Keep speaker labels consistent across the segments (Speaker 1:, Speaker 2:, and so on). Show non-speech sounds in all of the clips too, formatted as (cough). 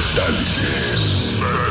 Speaker 1: Metálisis.
Speaker 2: my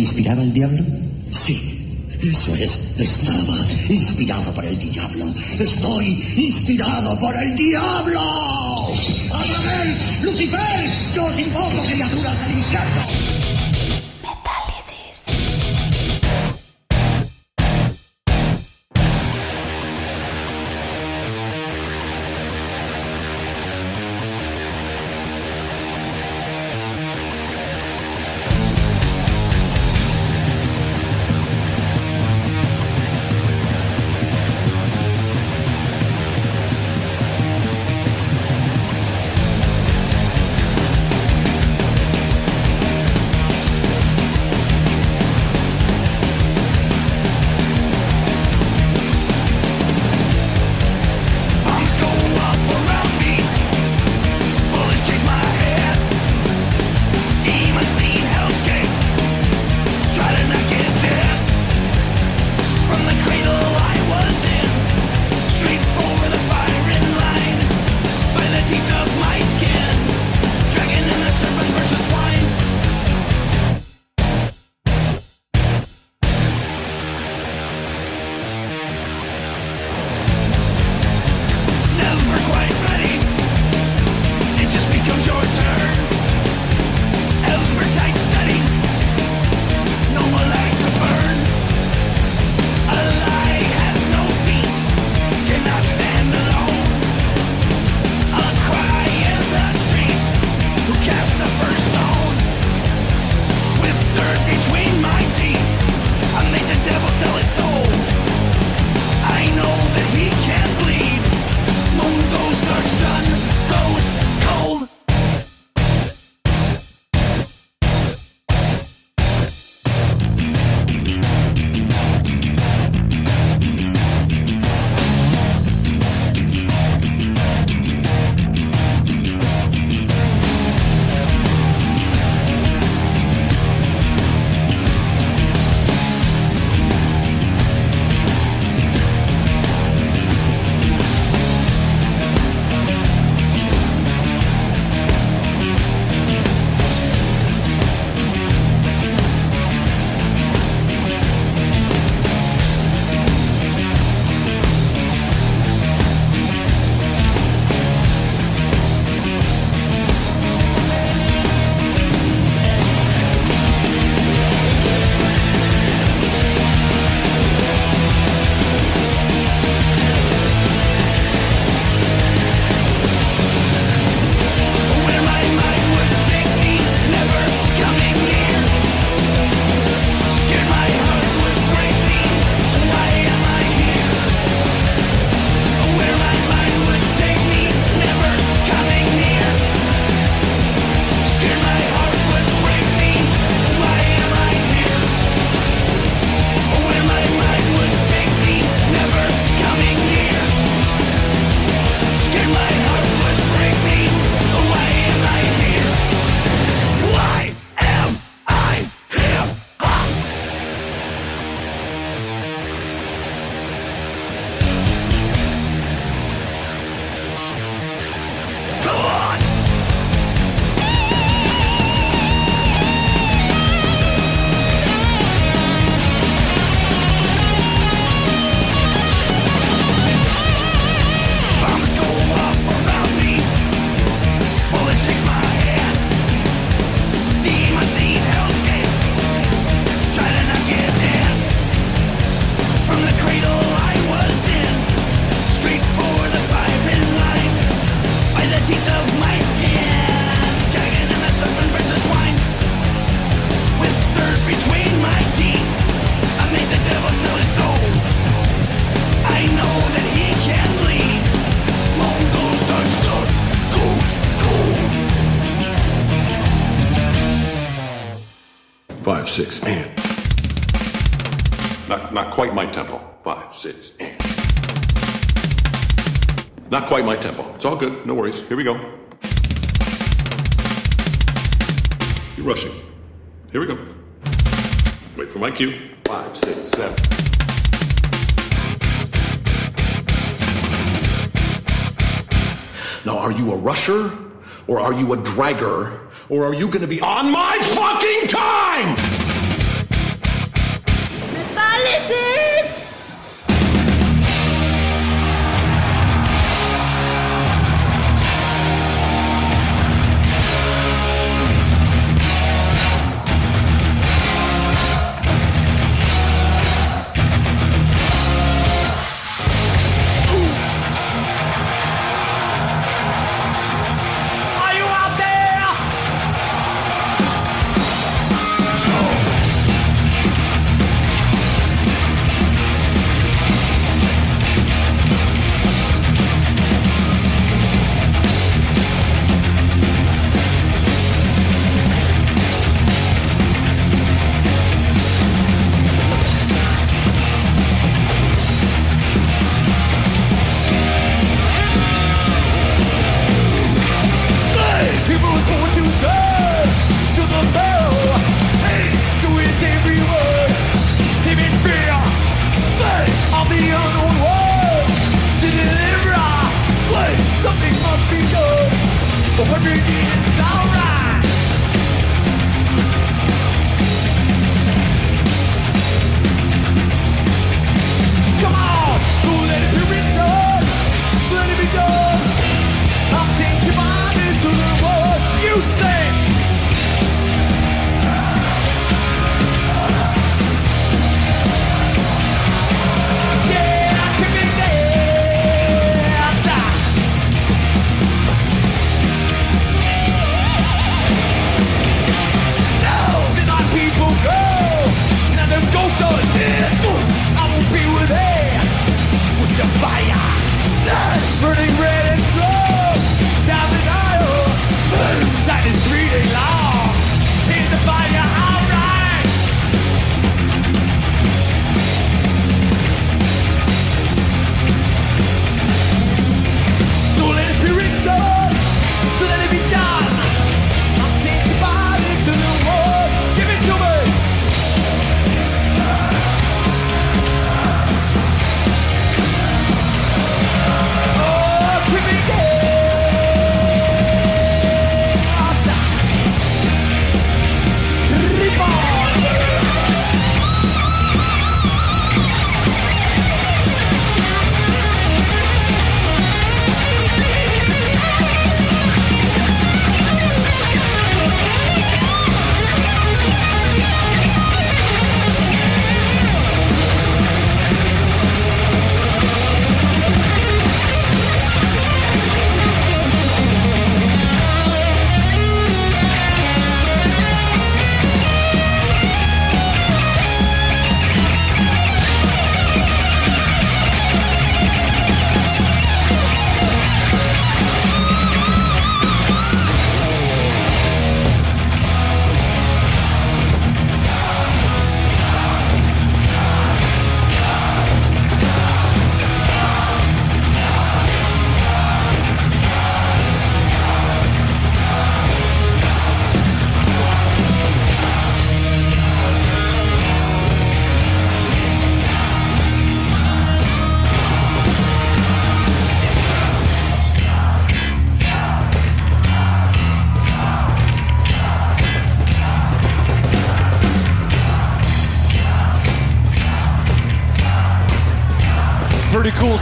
Speaker 3: Inspiraba el diablo? Sí. Eso es, estaba inspirado por el diablo. Estoy inspirado por el diablo. ¡Adamel! ¡Lucifer! ¡Yo os invoco criaturas del infierno!
Speaker 4: Not quite my
Speaker 5: tempo. Five, six. Not quite my tempo. It's all good. No worries. Here we go. You're rushing. Here we go. Wait for my cue. Five, six, seven. Now, are you a rusher? Or are you a dragger? Or are you going to be on my fucking time?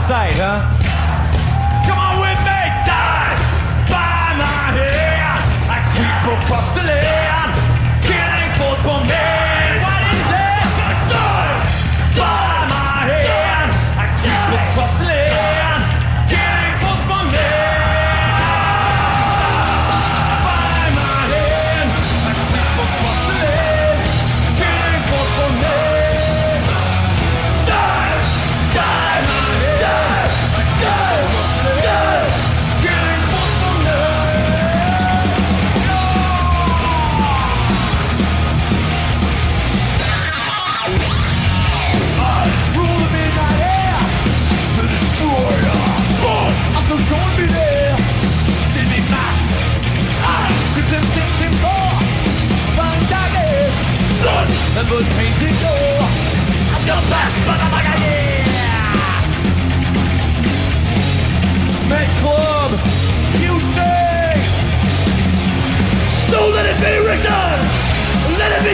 Speaker 2: 在呢。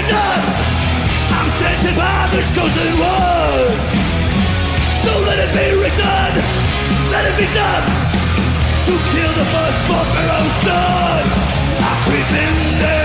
Speaker 2: Done. I'm
Speaker 3: Represented by the chosen one. So let it be written, let it be done. To kill the first born Pharaoh's son. I creep in there.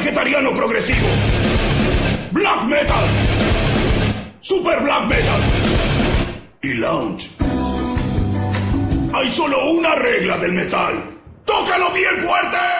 Speaker 5: Vegetariano progresivo. Black metal. Super black metal. Y lounge. Hay solo una regla del metal. ¡Tócalo bien fuerte!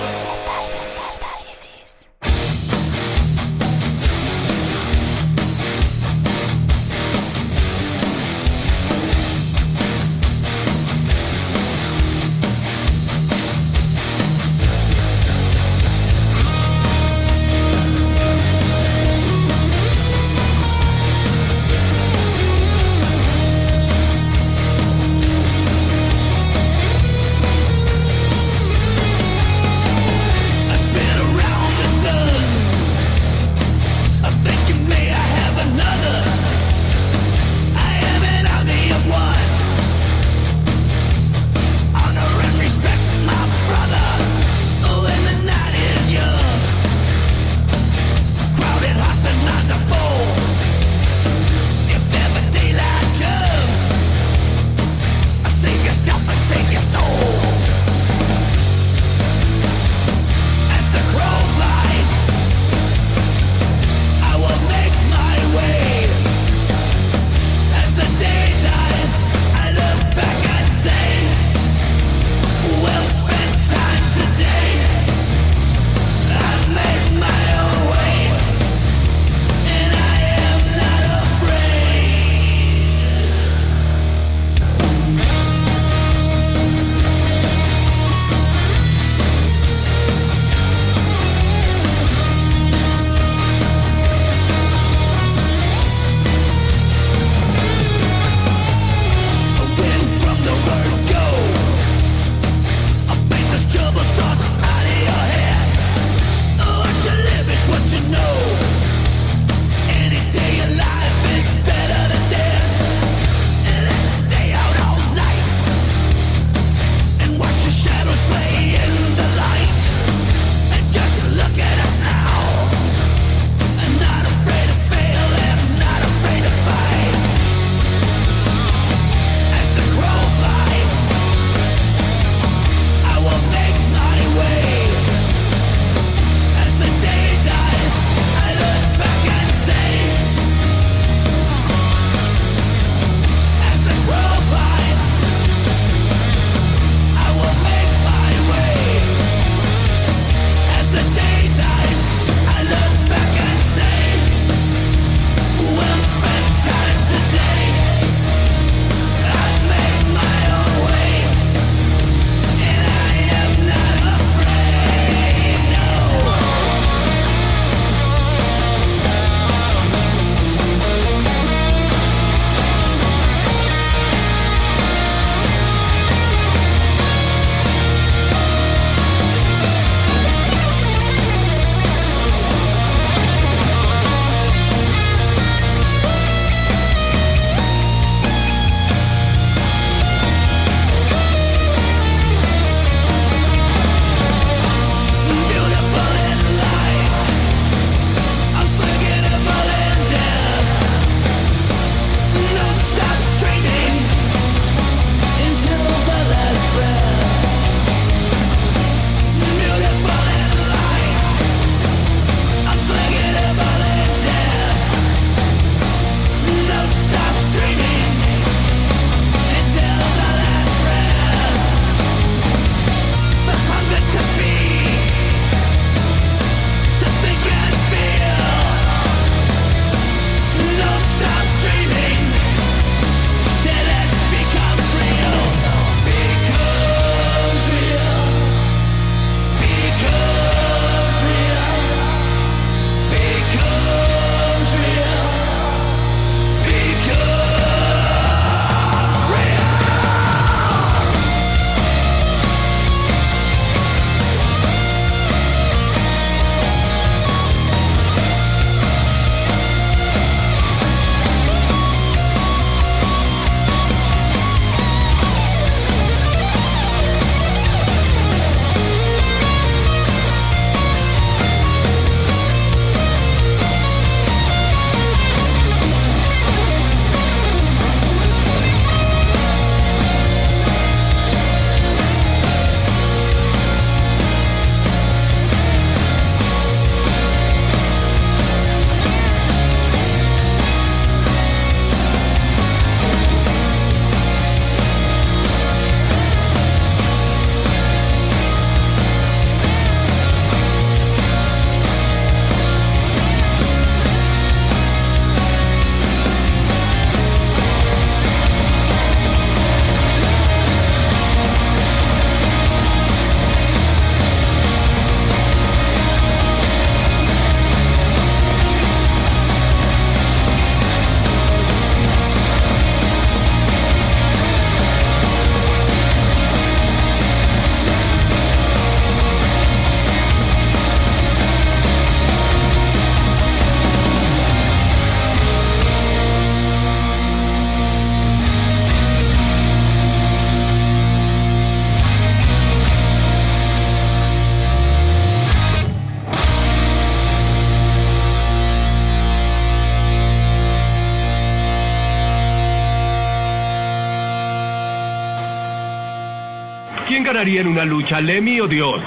Speaker 3: en una lucha, Lemmy o Dios?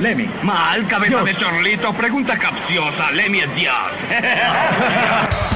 Speaker 6: Lemmy.
Speaker 3: Mal, cabeza de chorlito. Pregunta capciosa. Lemmy es Dios. (laughs)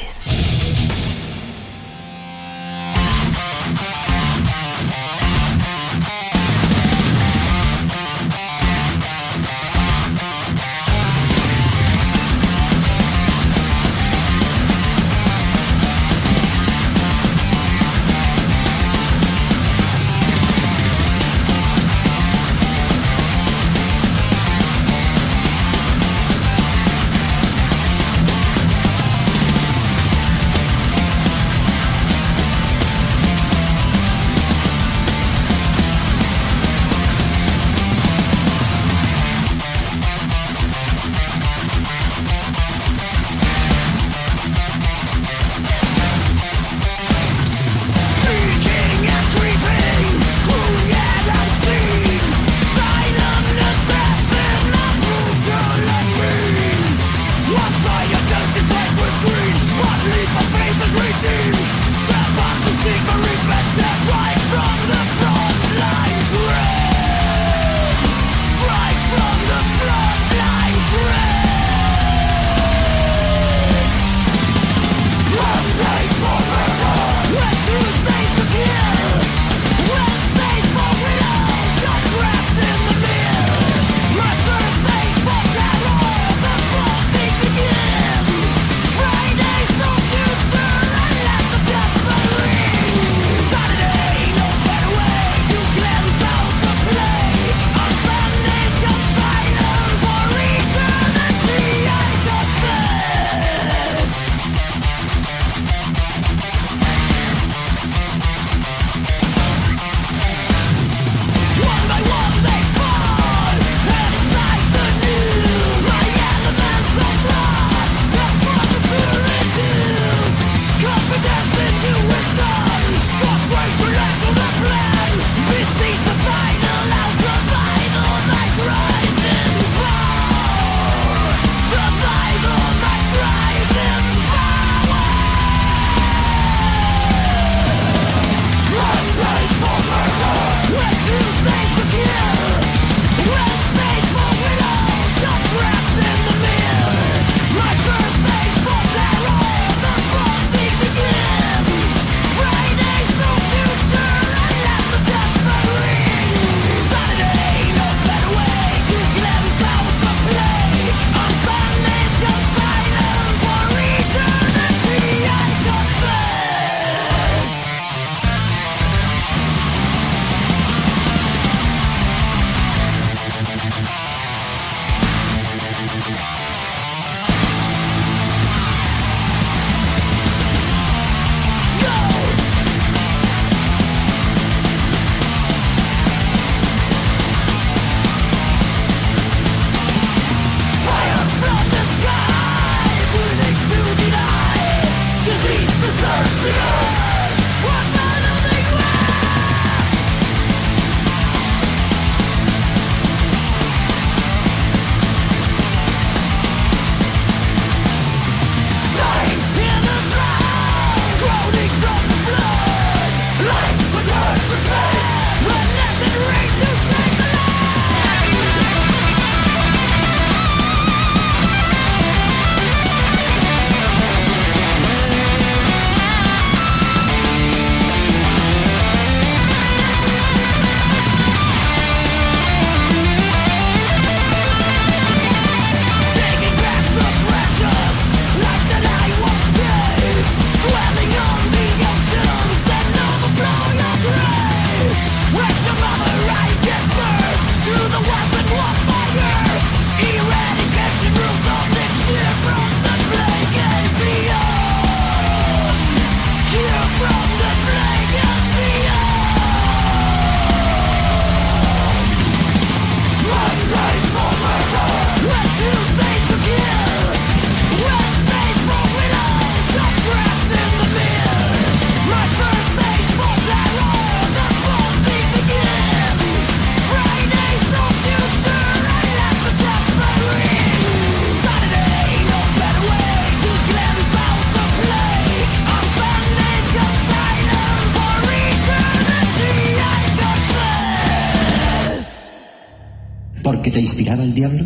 Speaker 2: el diablo?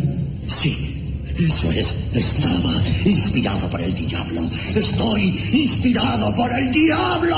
Speaker 2: Sí. Eso es, estaba inspirado por el diablo. Estoy inspirado por el diablo.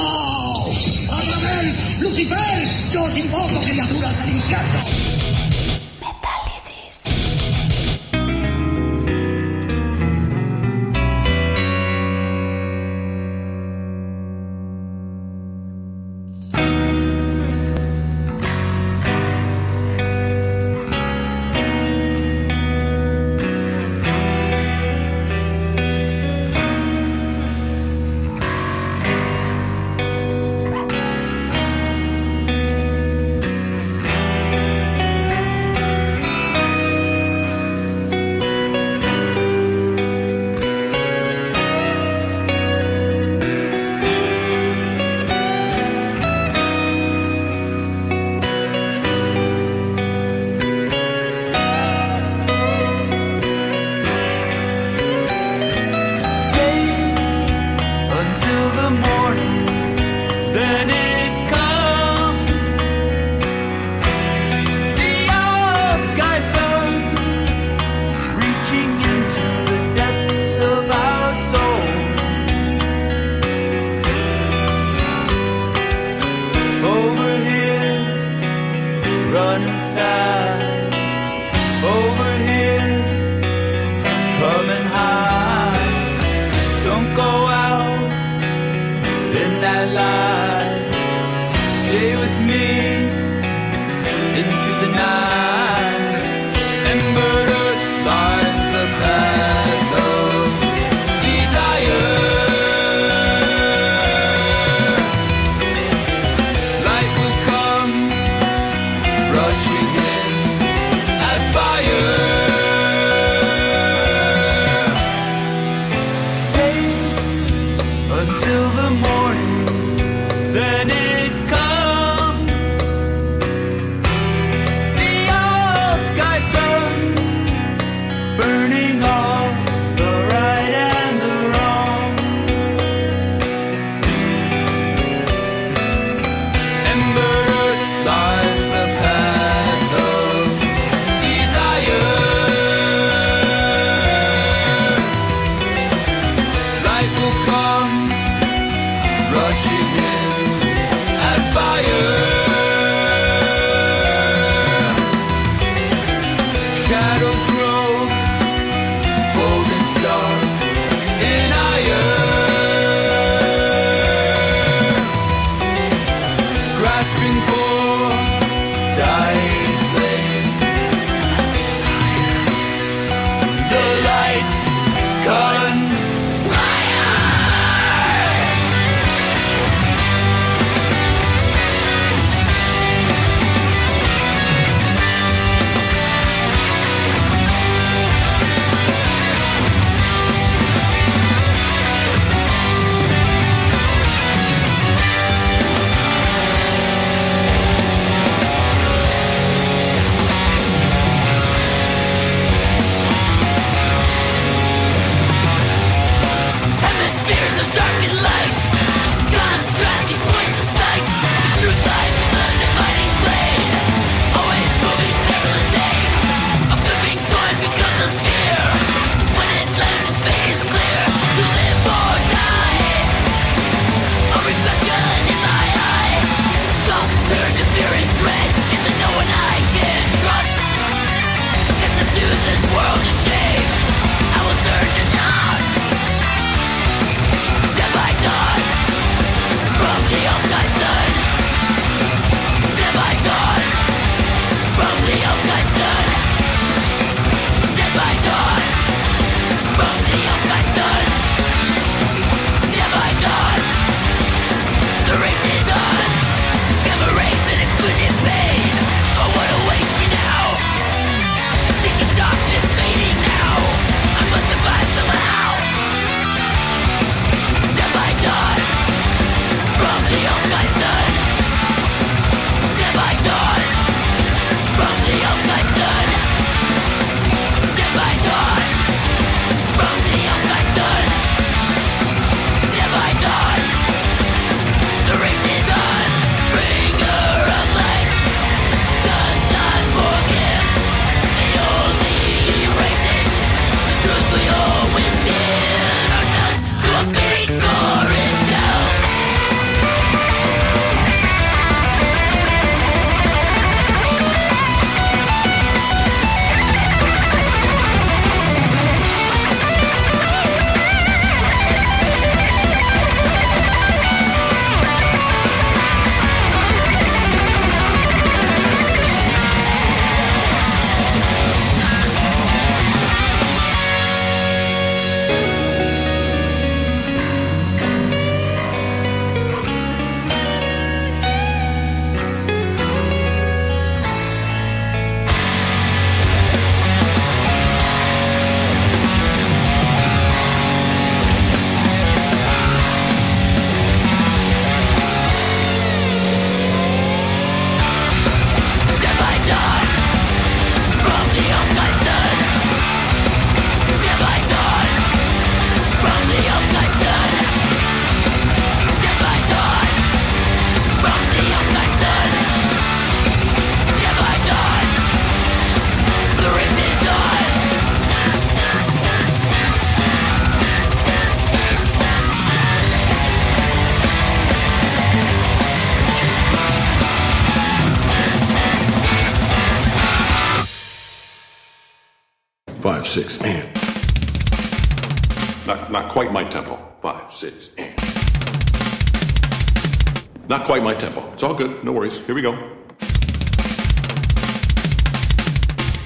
Speaker 7: Here
Speaker 5: we go.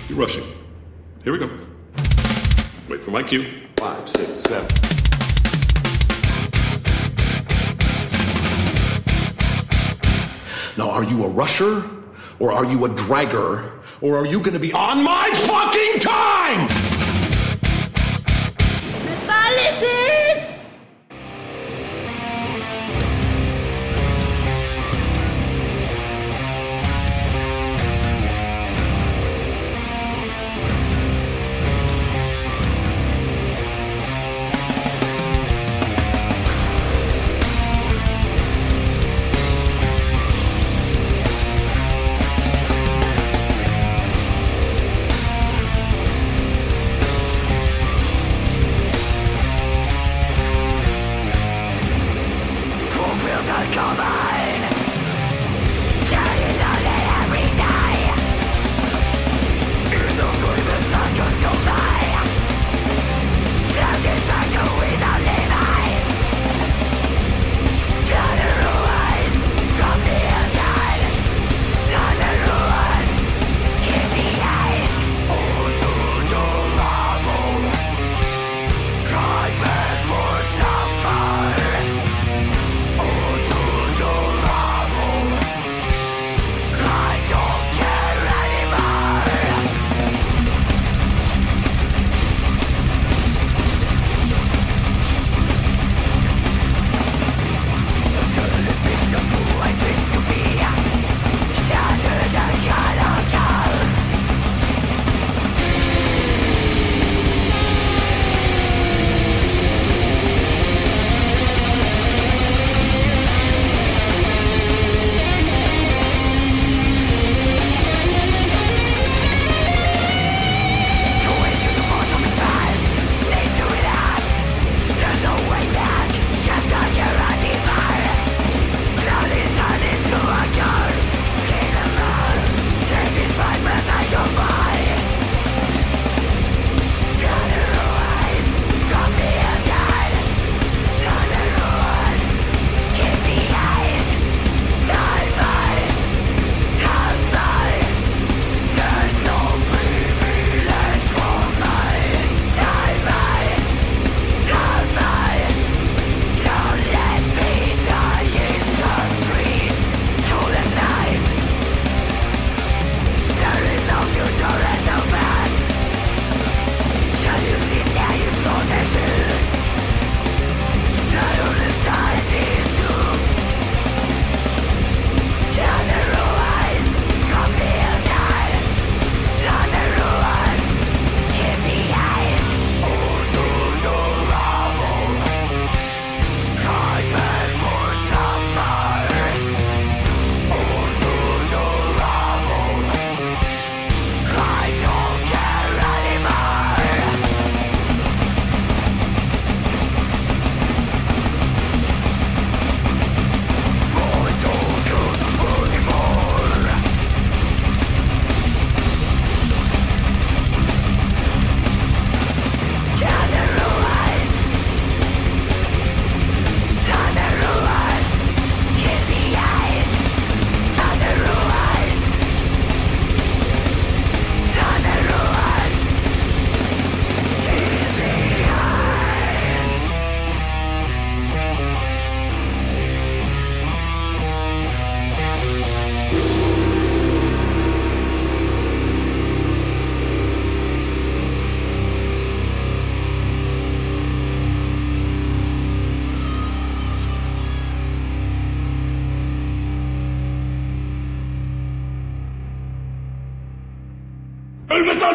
Speaker 5: You're rushing. Here we go. Wait for my cue. Five, six, seven. Now, are you a rusher? Or are you a dragger? Or are you going to be on my fucking time?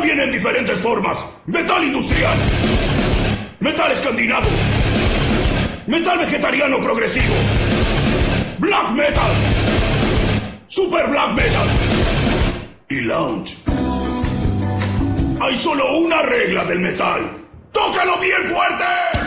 Speaker 8: Viene en diferentes formas. Metal industrial. Metal escandinavo. Metal vegetariano progresivo. Black metal. Super black metal. Y lounge. Hay solo una regla del metal. ¡Tócalo bien fuerte!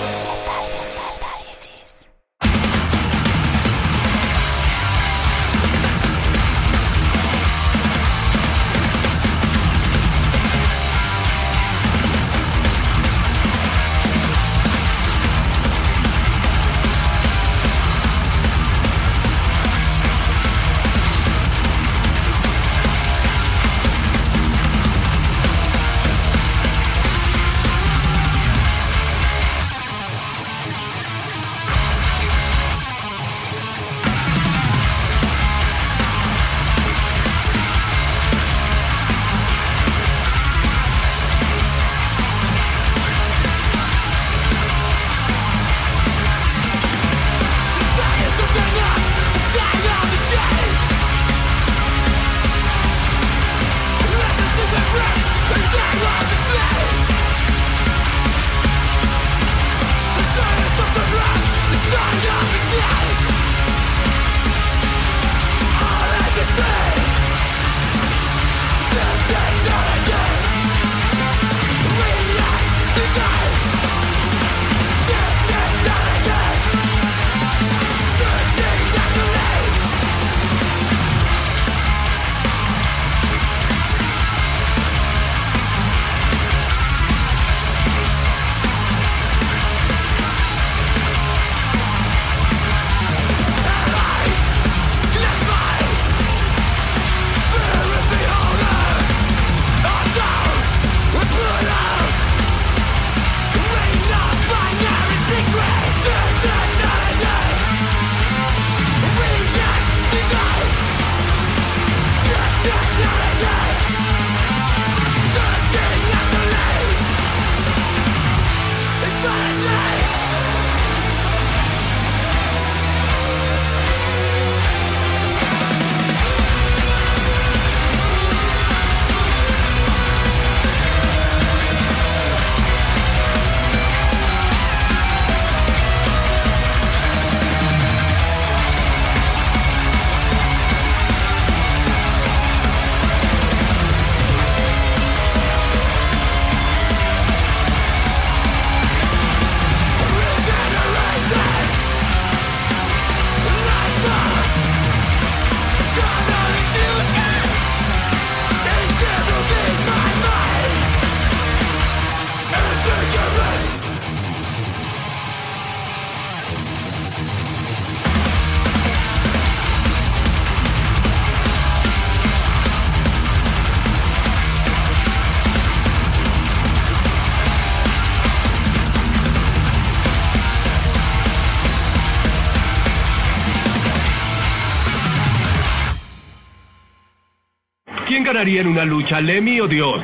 Speaker 6: ganaría en una lucha, Lemmy o Dios?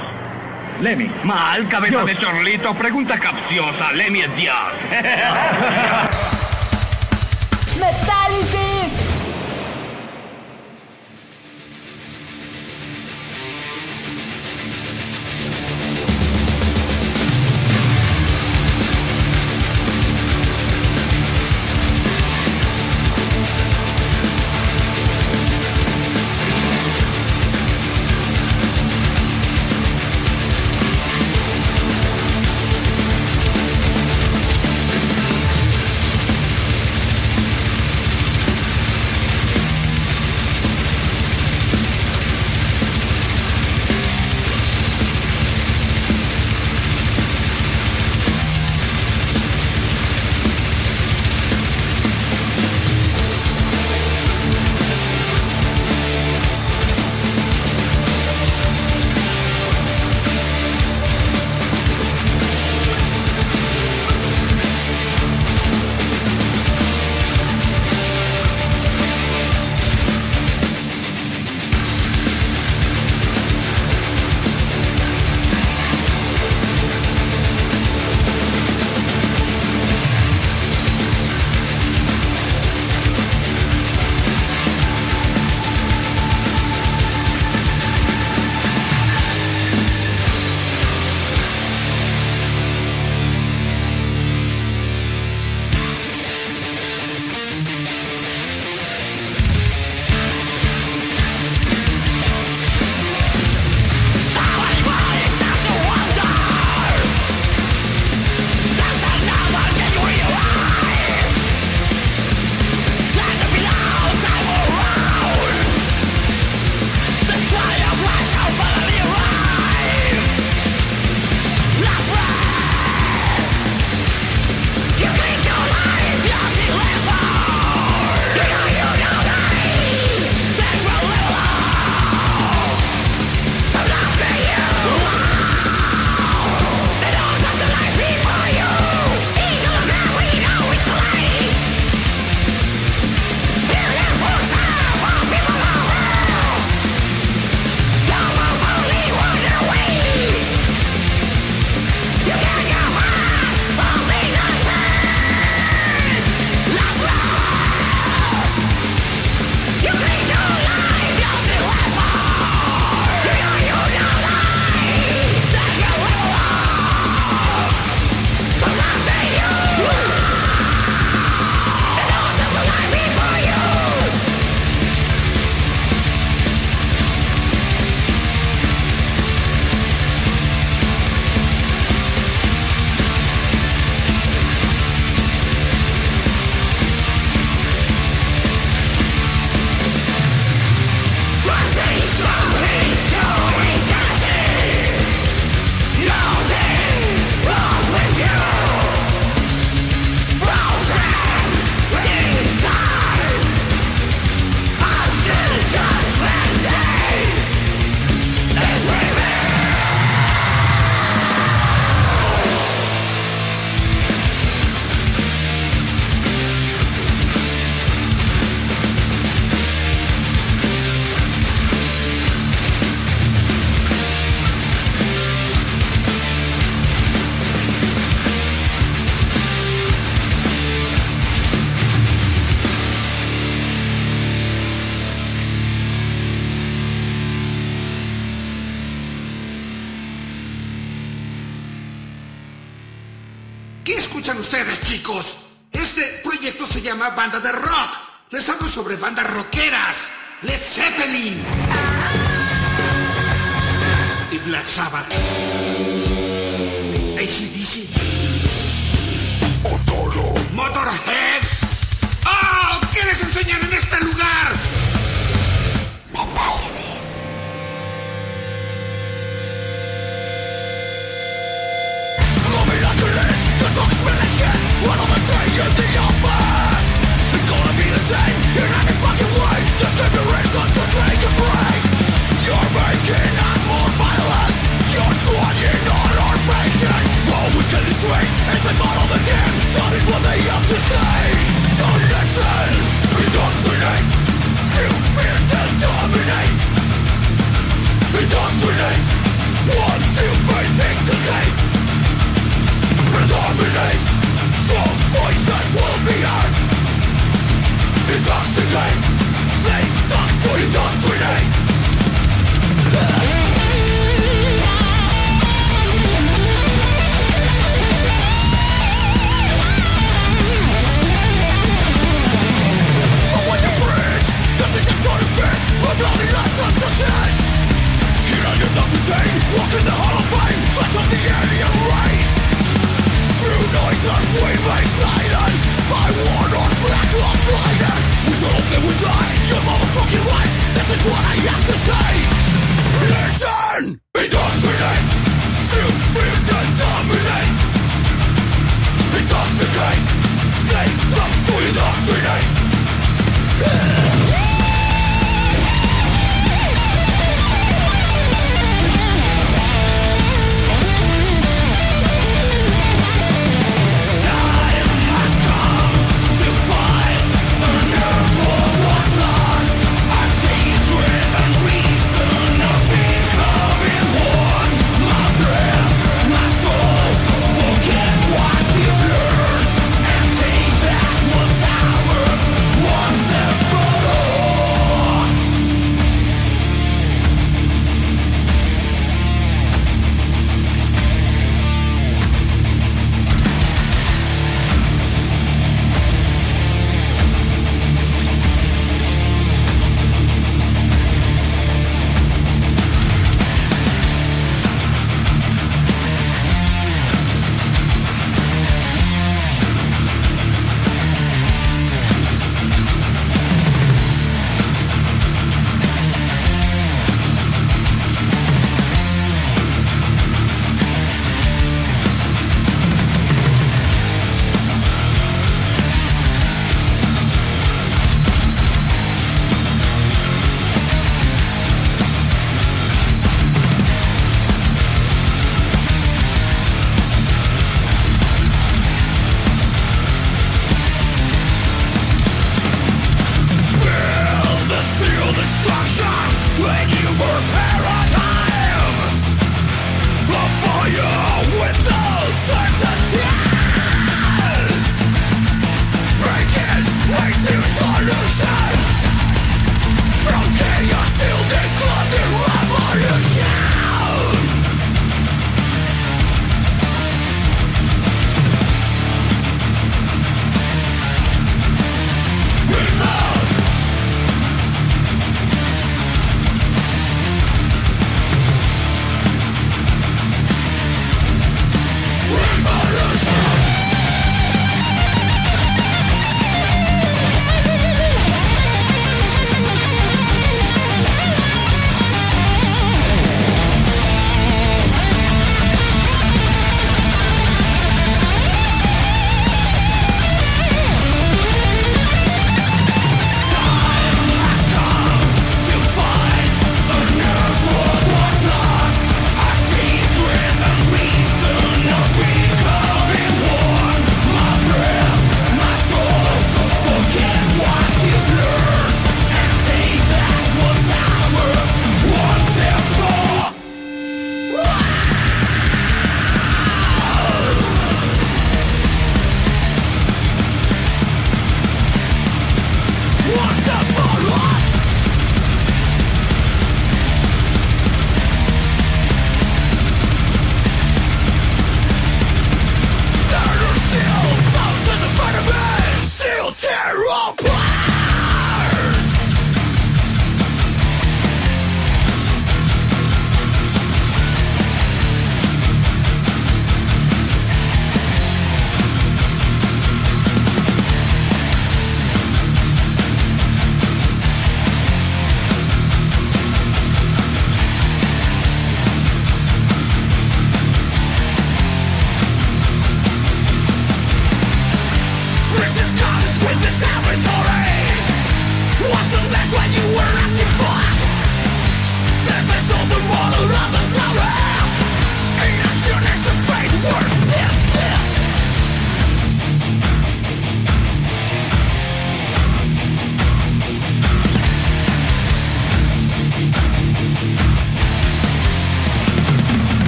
Speaker 9: Lemmy.
Speaker 6: Mal, cabeza
Speaker 9: Dios.
Speaker 6: de chorlito. Pregunta capciosa. Lemmy es Dios. (laughs)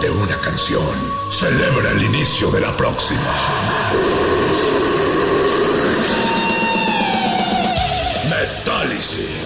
Speaker 1: De una canción. Celebra el inicio de la próxima. Metálisis.